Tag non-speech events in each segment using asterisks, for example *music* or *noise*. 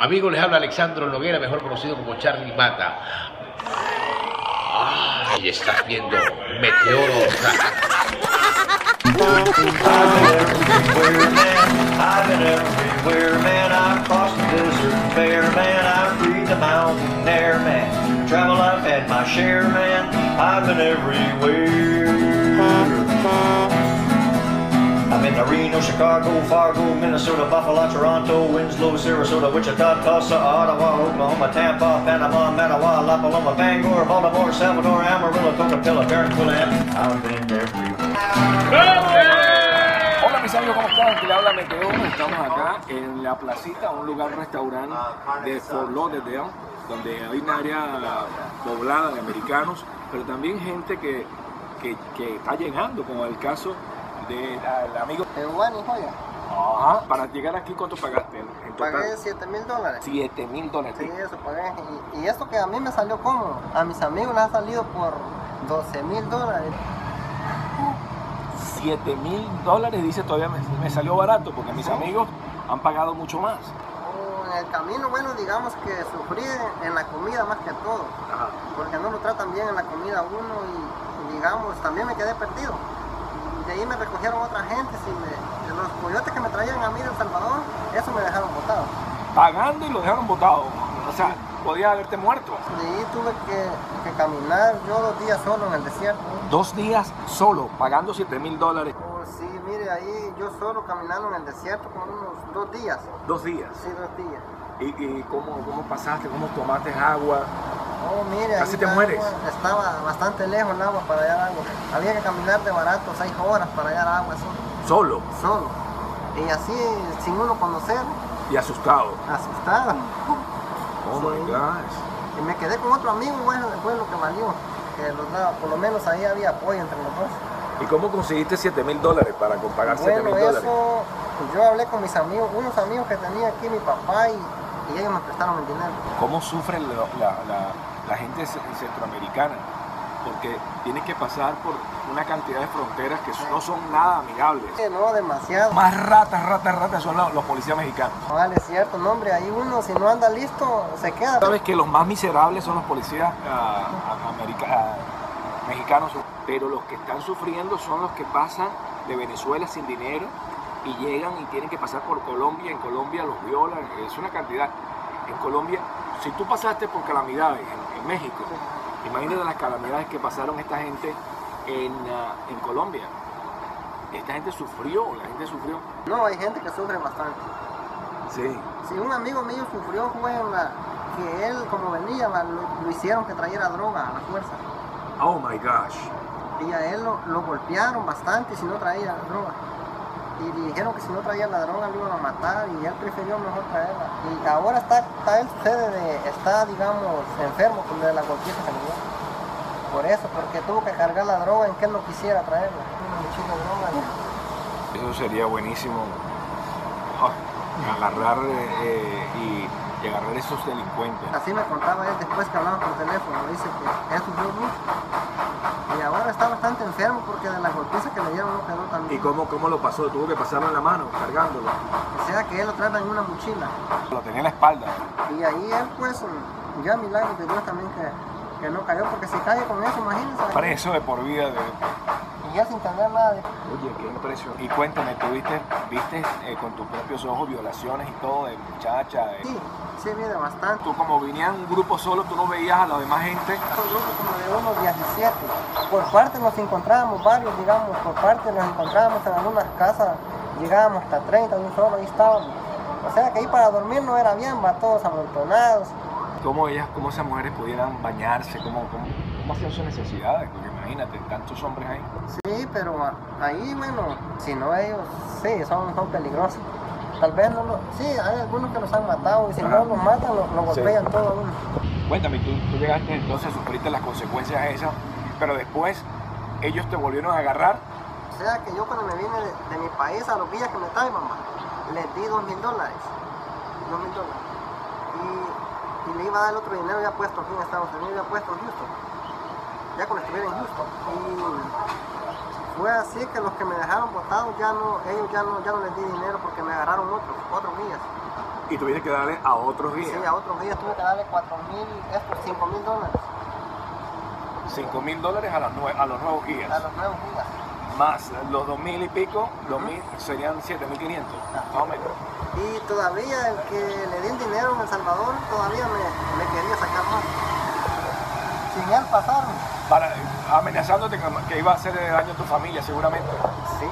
Amigos, les habla Alexandro Noguera, mejor conocido como Charlie Mata. Ay, estás viendo Meteoro. Travel, I've had my share, man. I've been everywhere. I'm in Reno, Chicago, Fargo, Minnesota, Buffalo, Toronto, Winslow, Sarasota, Wichita, Tulsa, Ottawa, Oklahoma, Tampa, Panama, Mattawa, La Paloma, Bangor, Baltimore, Salvador, Amarillo, Tocatilla, Barranquilla, and I've been everywhere. Hola mis amigos, ¿cómo están? Aquí le habla Meteo. Estamos acá en la placita, un lugar, un restaurante de Fort Lauderdale, donde hay un área poblada de americanos, pero también gente que, que, que está llegando, como el caso del amigo. Juan y Joya. Ajá. Para llegar aquí, ¿cuánto pagaste? En total? Pagué 7 mil dólares. 7 mil dólares. Sí, eso pagué. Y, y esto que a mí me salió cómodo. A mis amigos les ha salido por 12 mil dólares. 7 mil dólares, dice todavía me, me salió barato, porque mis amigos han pagado mucho más. O en el camino, bueno, digamos que sufrí en la comida más que todo. Ajá. Porque no lo tratan bien en la comida uno y digamos, también me quedé perdido. De ahí me recogieron otra gente. Y me- de los coyotes que me traían a mí de El Salvador, eso me dejaron botado. Pagando y lo dejaron botado. O sea, podía haberte muerto. De ahí tuve que, que caminar yo dos días solo en el desierto. Dos días solo, pagando 7 mil dólares. Oh, sí, mire, ahí yo solo caminando en el desierto con unos dos días. Dos días. Sí, dos días. ¿Y, y cómo, cómo pasaste? ¿Cómo tomaste agua? Oh, mire, Casi te mueres. agua Estaba bastante lejos el agua para hallar agua. Había que caminar de barato seis horas para hallar agua, así, Solo solo. Y así, sin uno conocer, y asustado. asustado. Oh my Sí. gosh. Y me quedé con otro amigo, bueno, después lo que valió. Que los daba, por lo menos ahí había apoyo entre los dos. ¿Y cómo conseguiste 7 mil dólares para pagar 7 Bueno, mil dólares? eso, pues yo hablé con mis amigos, unos amigos que tenía aquí, mi papá, y, y ellos me prestaron el dinero. ¿Cómo sufre la, la- la- la gente ce- centroamericana? Porque tiene que pasar por una cantidad de fronteras que no son nada amigables. Que No, demasiado. Más ratas, ratas, ratas son los, los policías mexicanos. Vale, es cierto, no, hombre, ahí uno si no anda listo, se queda. Sabes que los más miserables son los policías ah, mexicanos, pero los que están sufriendo son los que pasan de Venezuela sin dinero y llegan y tienen que pasar por Colombia. En Colombia los violan, es una cantidad. En Colombia, si tú pasaste por calamidades en, México, imagínate las calamidades que pasaron esta gente en, ah, en Colombia. Esta gente sufrió, la gente sufrió. No, hay gente que sufre bastante. Sí. Si un amigo mío sufrió fue en la, que él como venía, lo hicieron que trayera droga a la fuerza. Oh my gosh. Y a él lo, lo golpearon bastante si no traía droga. Y dijeron que si no traía la droga lo iban a matar y él prefirió mejor traerla. Y ahora está, está él sucede de, está digamos enfermo con de la golpiza que le dio. Por eso, porque tuvo que cargar la droga en que él no quisiera traerla. Una mochila de droga. Eso sería buenísimo. Ah, agarrar eh, y, y agarrar esos delincuentes. Así me contaba él después que hablamos por teléfono. Dice que él sufrió mucho. Y ahora está bastante enfermo porque de la golpiza que le dieron no quedó tan ¿Y cómo, cómo lo pasó? Tuvo que pasarlo en la mano, cargándolo. O sea que él lo trata en una mochila. Lo tenía en la espalda. Y ahí él pues ya milagro de Dios también que, que no cayó, porque si cae con eso, imagínense. Preso de por vida. De... Y ya sin tener nada de... Oye, qué impresión. Y cuéntame, ¿tú viste, viste eh, con tus propios ojos violaciones y todo de muchacha? de- Sí, sí viene bastante. Tú como venían un grupo solo, tú no veías a la demás gente. Un grupo como de unos 17. Por parte nos encontrábamos varios, digamos, por parte nos encontrábamos en algunas casas, llegábamos hasta 30 de un solo, ahí estábamos. O sea que ahí para dormir no era bien, va todos amontonados. ¿Cómo ellas, cómo esas mujeres pudieran bañarse? ¿Cómo, cómo, cómo hacían sus necesidades? Porque imagínate, tantos hombres ahí. Sí, pero ahí, bueno, si no ellos, sí, son, son peligrosos. Tal vez no lo, sí, hay algunos que los han matado y si Ajá. no los matan, los, los Sí. golpean todo a uno. Cuéntame, tú, tú llegaste entonces, sufriste las consecuencias esas, pero después ellos te volvieron a agarrar. O sea que yo cuando me vine de, de mi país a los días que me trae mamá, les di dos mil dólares. Dos mil dólares. Y, y le iba a dar el otro dinero ya puesto aquí en Estados Unidos, ya puesto en Houston. Ya cuando estuviera en Houston. Y fue así que los que me dejaron botados ya no, ellos ya no, ya no les di dinero porque me agarraron otros, otros días. Y tuviste que darle a otros Sí, días a otros días tuve que darle 4 mil, estos 5 mil dólares 5 mil dólares a, las nue- a los nuevos guías. a los nuevos días. Más los 2 mil y pico, los mil, serían 7.500, más o menos. Y todavía el que le di el dinero en El Salvador todavía me, me quería sacar más. Sin él. Para, amenazándote que, iba a hacer daño a tu familia, seguramente. Sí,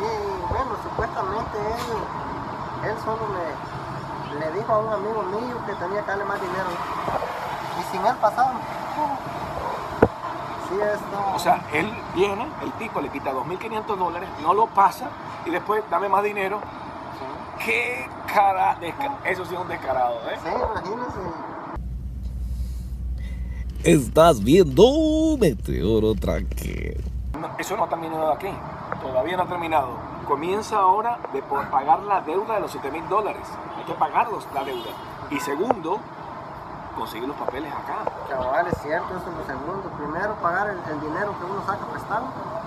bueno, supuestamente él, él solo me, le dijo a un amigo mío que tenía que darle más dinero. Y sin él O sea, él viene, el tipo le quita 2.500 dólares, no lo pasa y después dame más dinero. sí, ¡Qué cara! desca- Eso sí es un descarado, ¿eh? sí, imagínense. Estás viendo Meteoro. No, eso no ha terminado aquí. Todavía no ha terminado. Comienza ahora de por pagar la deuda de los 7 mil dólares. Hay que pagarlos la deuda. Y segundo, conseguir los papeles acá. Cabal, es cierto, eso es lo segundo. Primero pagar el, el dinero que uno saca prestado.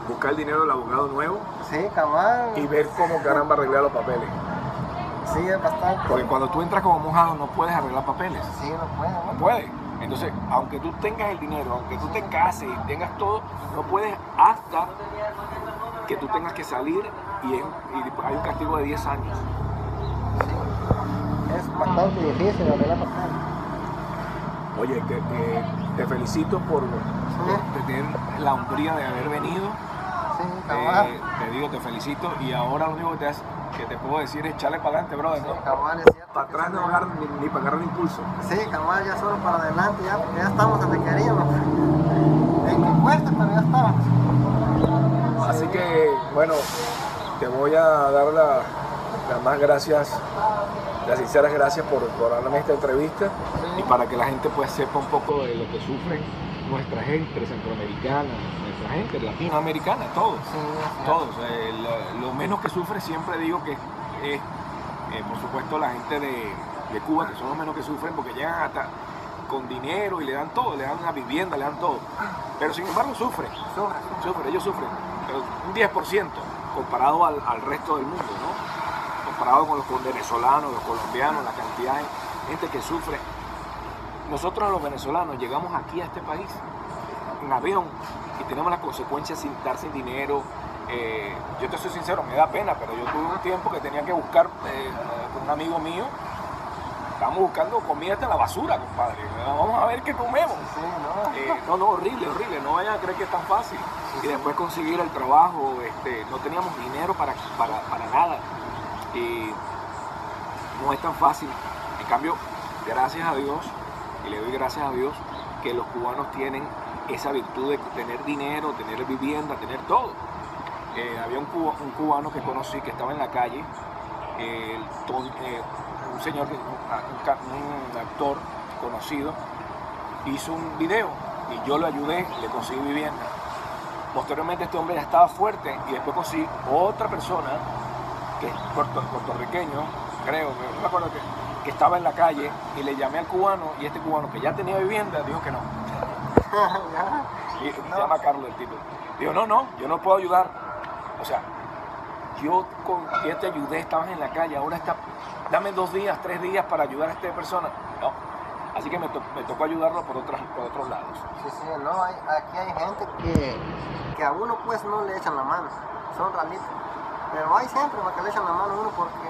Buscar el dinero del abogado nuevo Sí, cabal. y ver cómo caramba arreglar los papeles. Sí, es bastante. Porque cuando tú entras como mojado no puedes arreglar papeles. Sí, no puede, No ¿no? puede. Entonces, aunque tú tengas el dinero, aunque tú te cases y tengas todo, no puedes hasta que tú tengas que salir y, es- y hay un castigo de 10 años. Es bastante difícil arreglar papeles. Oye, te, felicito por, por tener la hombría de haber venido. Sí. Eh, te digo, te felicito. Y ahora lo único que te, has- que te puedo decir es echarle para adelante, brother. ¿no? Cabal, es cierto. Para atrás sí, no agarrar ni, ni para agarrar impulso. Sí, cabal, ya solo para adelante, ya, porque ya estamos donde queríamos. En que cueste, pero ya estamos. Así que, bueno, te voy a dar la- las más gracias, las sinceras gracias por, por darme esta entrevista y para que la gente pues sepa un poco de lo que sufre nuestra gente centroamericana, nuestra gente latinoamericana, todos. Todos. eh, lo, lo menos que sufre siempre digo que es, eh, por supuesto, la gente de, de Cuba, que son los menos que sufren porque llegan hasta con dinero y le dan todo, le dan una vivienda, le dan todo. Pero sin embargo sufren, Sufre, sufre. sufren, ellos sufren. Pero un 10% comparado al, al resto del mundo, ¿no? Comparado con los venezolanos, los colombianos, la cantidad de gente que sufre. Nosotros los venezolanos llegamos aquí a este país en avión y tenemos las consecuencias sin dar sin dinero. Eh, yo te soy sincero, me da pena, pero yo tuve un tiempo que tenía que buscar eh, con un amigo mío. Estábamos buscando comida hasta la basura, compadre. Vamos a ver qué comemos. Sí, no. Eh, no, no, horrible, horrible. No vayan a creer que es tan fácil. Y después conseguir el trabajo, este, no teníamos dinero para, para, para nada. Y no es tan fácil. En cambio, gracias a Dios, y le doy gracias a Dios, que los cubanos tienen esa virtud de tener dinero, tener vivienda, tener todo. Eh, había un, un cubano que conocí que estaba en la calle, eh, eh, un señor, un, ca- un actor conocido, hizo un video y yo lo ayudé, le conseguí vivienda. Posteriormente este hombre ya estaba fuerte y después conseguí otra persona que es puerto- puertorriqueño, creo, que- no me acuerdo que, que estaba en la calle y le llamé al cubano y este cubano que ya tenía vivienda dijo que no. *laughs* Y se llama Carlos el tipo. Digo, no, no, yo no puedo ayudar. O sea, yo con ya te ayudé, estabas en la calle, ahora está, dame dos días, tres días para ayudar a esta persona. No. Así que me, to- me tocó ayudarlo por, otras, por otros lados. Sí, sí, no, hay, aquí hay gente que, que a uno pues no le echan la mano, son ralitos. Pero hay siempre para que le echan la mano a uno porque,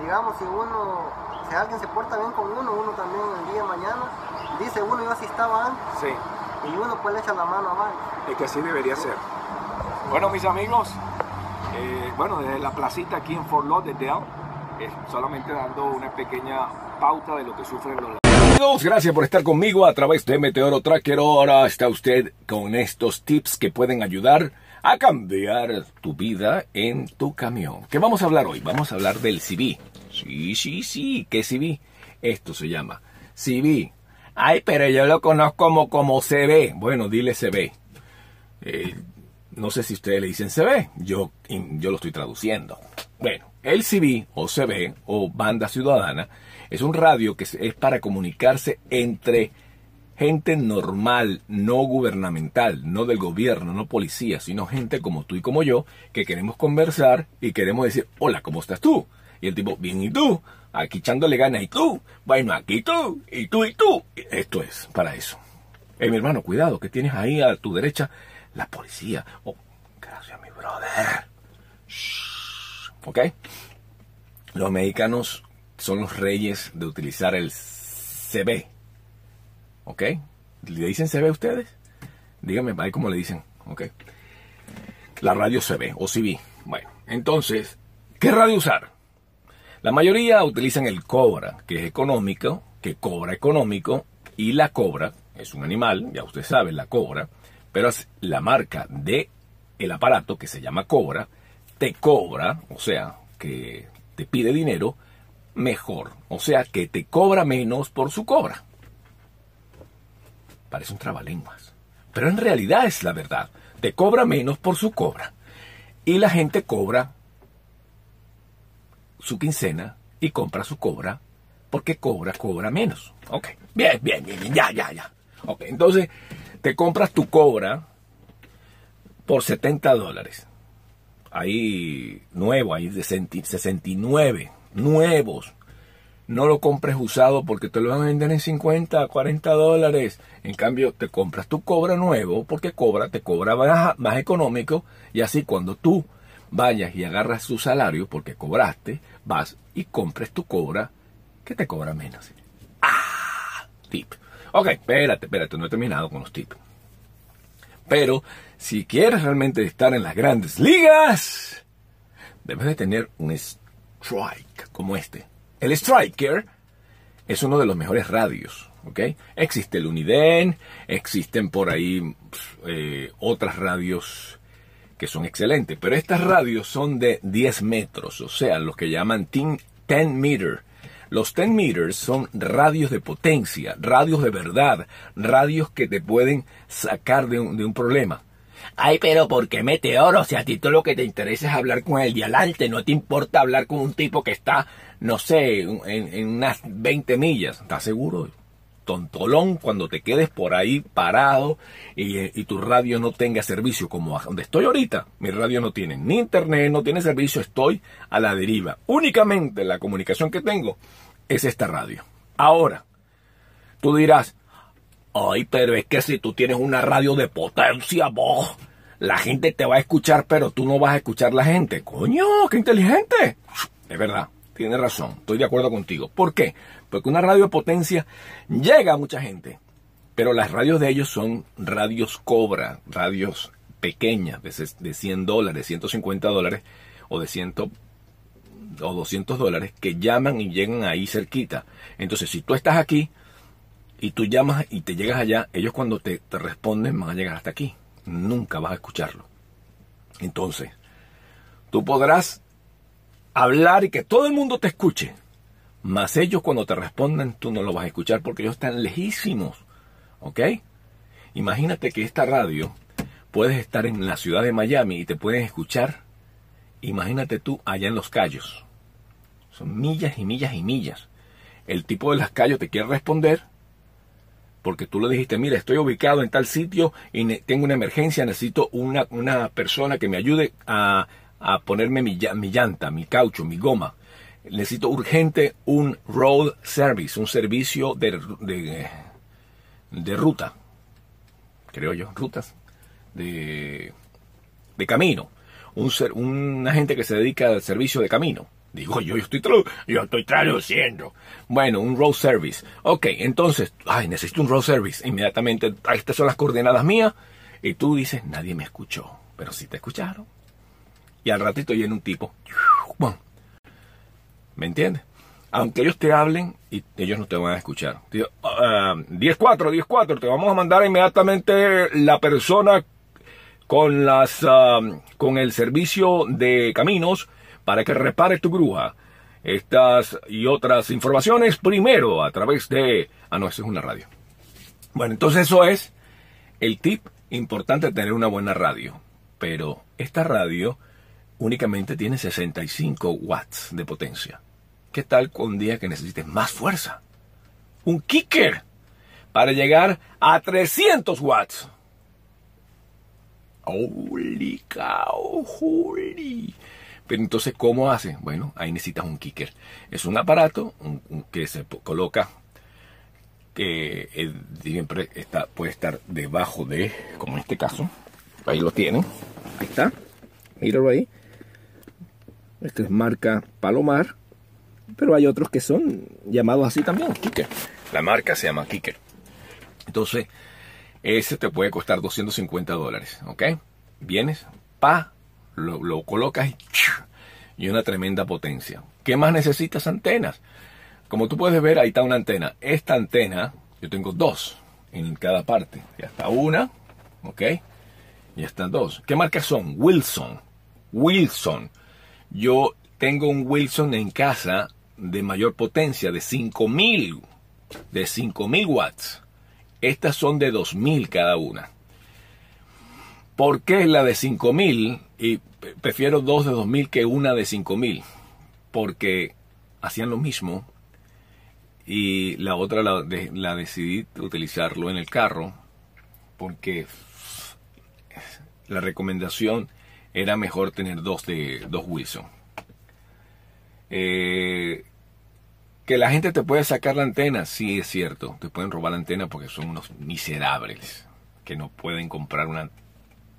digamos, si uno, si alguien se porta bien con uno, uno también el día de mañana dice uno, yo así estaba antes, Sí, y uno pues le echa la mano a varios. es que así debería ser. Bueno, mis amigos, eh, bueno, desde la placita aquí en Fort Lauderdale, eh, solamente dando una pequeña pauta de lo que sufren los gracias por estar conmigo a través de Meteoro Tracker. Ahora está usted con estos tips que pueden ayudar a cambiar tu vida en tu camión. ¿Qué vamos a hablar hoy? Vamos a hablar del CV. Sí, sí, sí. ¿Qué CV? Esto se llama CV. Ay, pero yo lo conozco como, como CV. Bueno, dile CV. Eh, no sé si ustedes le dicen CB, yo, yo lo estoy traduciendo. Bueno, el CB o CB o Banda Ciudadana es un radio que es para comunicarse entre gente normal, no gubernamental, no del gobierno, no policía, sino gente como tú y como yo que queremos conversar y queremos decir, hola, ¿cómo estás tú? Y el tipo, bien, ¿y tú? Aquí echándole ganas, ¿y tú? Bueno, aquí tú, y tú, y tú. Esto es para eso. Eh, mi hermano, cuidado, que tienes ahí a tu derecha la policía. Oh, gracias, mi brother. Shh. ¿Ok? Los mexicanos son los reyes de utilizar el CB. ¿Ok? ¿Le dicen CB a ustedes? Díganme ahí cómo le dicen. ¿Ok? La radio CB o CB. Bueno, entonces, ¿qué radio usar? La mayoría utilizan el cobra, que es económico, que cobra económico, y la cobra es un animal, ya usted sabe, la cobra, pero es la marca de el aparato que se llama cobra, te cobra, o sea, que te pide dinero mejor, o sea, que te cobra menos por su cobra. Parece un trabalenguas, pero en realidad es la verdad, te cobra menos por su cobra. Y la gente cobra su quincena y compra su cobra porque cobra, cobra menos. Ok, bien, bien, bien, bien, ya, ya, ya. Ok, entonces te compras tu cobra por 70 dólares. Ahí nuevo, ahí de 69, nuevos. No lo compres usado porque te lo van a vender en 50, 40 dólares. En cambio, te compras tu cobra nuevo porque cobra, te cobra más, más económico y así cuando tú vayas y agarras su salario porque cobraste, vas y compres tu cobra que te cobra menos. Ah, tip. Ok, espérate, espérate, no he terminado con los tips. Pero si quieres realmente estar en las grandes ligas, debes de tener un strike como este. El striker es uno de los mejores radios, ¿ok? Existe el Uniden, existen por ahí eh, otras radios que son excelentes, pero estas radios son de 10 metros, o sea, los que llaman 10 meter. Los 10 meters son radios de potencia, radios de verdad, radios que te pueden sacar de un, de un problema. Ay, pero ¿por qué meteoro? Si a ti todo lo que te interesa es hablar con el dialante, no te importa hablar con un tipo que está, no sé, en, en unas 20 millas. ¿Estás seguro? tontolón cuando te quedes por ahí parado y, y, tu radio no tenga servicio como donde estoy ahorita. Mi radio no tiene ni internet, no tiene servicio, estoy a la deriva. Únicamente la comunicación que tengo es esta radio. Ahora, tú dirás, ay, pero es que si tú tienes una radio de potencia, vos, la gente te va a escuchar, pero tú no vas a escuchar la gente. Coño, qué inteligente. Es verdad, tienes razón, estoy de acuerdo contigo. ¿Por qué? Porque una radio de potencia llega a mucha gente, pero las radios de ellos son radios cobra, radios pequeñas, de 100 dólares, 150 dólares o de 100 o 200 dólares que llaman y llegan ahí cerquita. Entonces, si tú estás aquí y tú llamas y te llegas allá, ellos cuando te, responden van a llegar hasta aquí. Nunca vas a escucharlo. Entonces, tú podrás hablar y que todo el mundo te escuche, mas ellos cuando te respondan tú no lo vas a escuchar porque ellos están lejísimos. ¿Ok? Imagínate que esta radio puedes estar en la ciudad de Miami y te pueden escuchar. Imagínate tú allá en los Cayos. Son millas y millas y millas. El tipo de las Cayos te quiere responder porque tú le dijiste, mira, estoy ubicado en tal sitio y tengo una emergencia, necesito una, una persona que me ayude a, a ponerme mi, mi llanta, mi caucho, mi goma necesito urgente un road service, un servicio de, de, de ruta, creo yo, rutas, de, de camino, un, una gente que se dedica al servicio de camino. Digo, yo, yo, estoy, yo estoy traduciendo. Bueno, un road service. Ok, entonces, ay, necesito un road service. Inmediatamente, estas son las coordenadas mías. Y tú dices, nadie me escuchó. Pero sí te escucharon. Y al ratito viene un tipo. ¿Me entiendes? Aunque ellos te hablen y ellos no te van a escuchar. 10-4, uh, 10-4, te vamos a mandar inmediatamente la persona con las uh, con el servicio de caminos para que repare tu grúa. Estas y otras informaciones primero a través de... Ah, no, eso es una radio. Bueno, entonces eso es el tip importante de tener una buena radio. Pero esta radio únicamente tiene 65 watts de potencia. ¿Qué tal con día que necesites más fuerza? Un kicker para llegar a 300 watts. Holy cow, holy. Pero entonces, ¿cómo hace? Bueno, ahí necesitas un kicker. Es un aparato que se coloca, que eh, siempre está, puede estar debajo de, como en este caso. Ahí lo tienen. Ahí está. Míralo ahí. Este es marca Palomar. Pero hay otros que son llamados así también, kicker. La marca se llama kicker. Entonces, ese te puede costar 250 dólares, ¿ok? Vienes, pa, lo, lo colocas y, y una tremenda potencia. ¿Qué más necesitas? Antenas. Como tú puedes ver, ahí está una antena. Esta antena, yo tengo dos en cada parte. Ya está una, ¿ok? Ya están dos. ¿Qué marcas son? Wilson. Wilson. Yo tengo un Wilson en casa de mayor potencia, de 5000, de 5000 watts. Estas son de 2000 cada una. ¿Por qué la de 5000 y pre- prefiero dos de 2000 que una de 5000? Porque hacían lo mismo y la otra la decidí utilizarlo en el carro porque la recomendación era mejor tener dos de dos Wilson. Eh, que la gente te puede sacar la antena, sí es cierto. Te pueden robar la antena porque son unos miserables que no pueden comprar una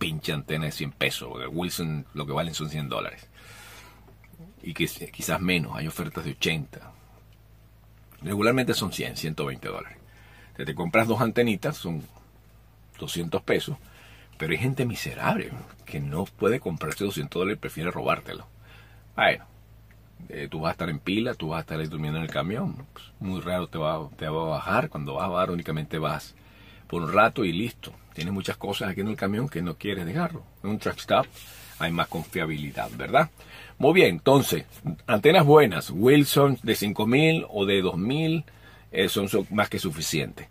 pinche antena de 100 pesos. Porque Wilson lo que valen son 100 dólares. Y que quizás menos, hay ofertas de 80. Regularmente son 100, 120 dólares. Te, te compras dos antenitas, son 200 pesos. Pero hay gente miserable que no puede comprarse 200 dólares y prefiere robártelo. Bueno, eh, tú vas a estar en pila, tú vas a estar ahí durmiendo en el camión. Pues, muy raro te va, te va a bajar. Cuando vas a bajar únicamente vas por un rato y listo. Tienes muchas cosas aquí en el camión que no quieres dejarlo. En un truck stop hay más confiabilidad, ¿verdad? Muy bien, entonces, antenas buenas, Wilson de 5000 o de 2000 eh, son, más que suficientes.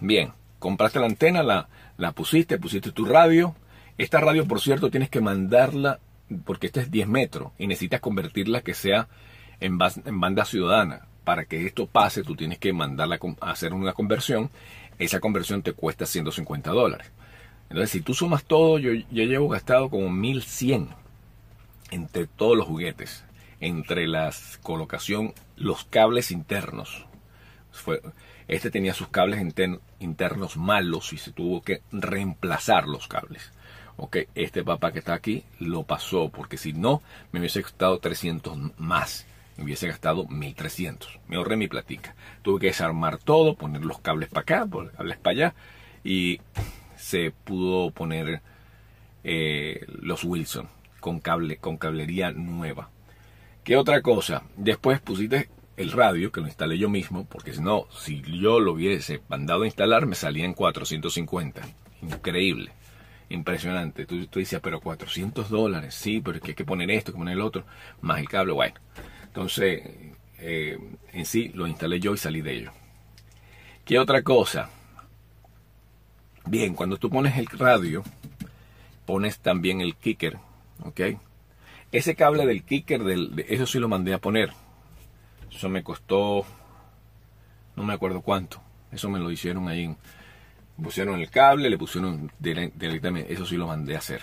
Bien, compraste la antena, la, la pusiste, pusiste tu radio. Esta radio, por cierto, tienes que mandarla, porque esta es 10 metros, y necesitas convertirla que sea en, banda ciudadana. Para que esto pase, tú tienes que mandarla a hacer una conversión. Esa conversión te cuesta 150 dólares. Entonces, si tú sumas todo, yo, yo llevo gastado como 1100 entre todos los juguetes, entre la colocación, los cables internos. Fue, este tenía sus cables inter- internos malos y se tuvo que reemplazar los cables. Ok, este papá que está aquí lo pasó porque si no me hubiese gastado 300 más. Hubiese gastado 1300. Me ahorré mi platica. Tuve que desarmar todo, poner los cables para acá, los cables para allá y se pudo poner eh, los Wilson con cable con cablería nueva. ¿Qué otra cosa? Después pusiste el radio, que lo instalé yo mismo, porque si no, si yo lo hubiese mandado a instalar, me salía en 450. Increíble, impresionante. Tú, tú decías, pero 400 dólares, sí, pero es que hay que poner esto, hay que poner el otro, más el cable, bueno. Entonces, eh, en sí, lo instalé yo y salí de ello. ¿Qué otra cosa? Bien, cuando tú pones el radio, pones también el kicker, ¿ok? Ese cable del kicker, de- eso sí lo mandé a poner. Eso me costó, no me acuerdo cuánto. Eso me lo hicieron ahí. pusieron el cable, le pusieron dire- directamente, eso sí lo mandé a hacer.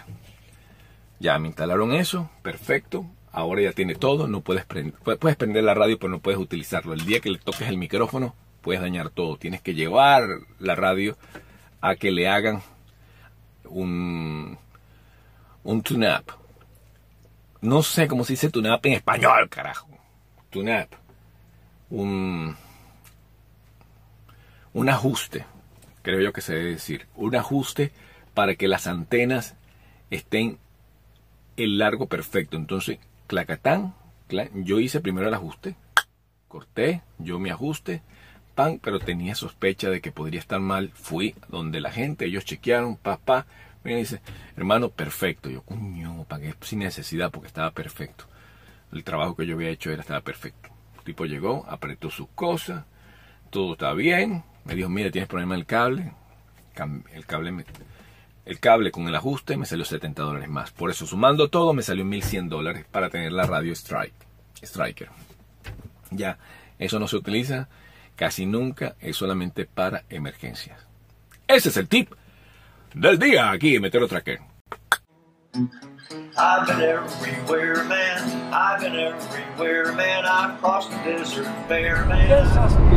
Ya me instalaron eso, perfecto. Ahora ya tiene todo, no puedes prender, puedes prender la radio, pero no puedes utilizarlo. El día que le toques el micrófono, puedes dañar todo. Tienes que llevar la radio a que le hagan un, un tune-up. No sé cómo se dice tune-up en español, carajo. Tune-up. Un, un ajuste, creo yo que se debe decir. Un ajuste para que las antenas estén el largo perfecto. Entonces, clacatán, cla- yo hice primero el ajuste, corté, yo mi ajuste, pan, pero tenía sospecha de que podría estar mal. Fui donde la gente, ellos chequearon, papá, me dice, hermano, perfecto. Yo, coño, pagué sin necesidad porque estaba perfecto. El trabajo que yo había hecho era estaba perfecto. El tipo llegó, apretó sus cosas, todo está bien. Me dijo, mira, tienes problema el cable. El cable, me- el cable con el ajuste me salió 70 dólares más. Por eso, sumando todo, me salió 1100 dólares para tener la radio Strike, Striker. Ya, eso no se utiliza casi nunca, es solamente para emergencias. Ese es el tip del día aquí en Metero Tracker. I've been everywhere, man. I've been everywhere, man. I've crossed the desert bare, man.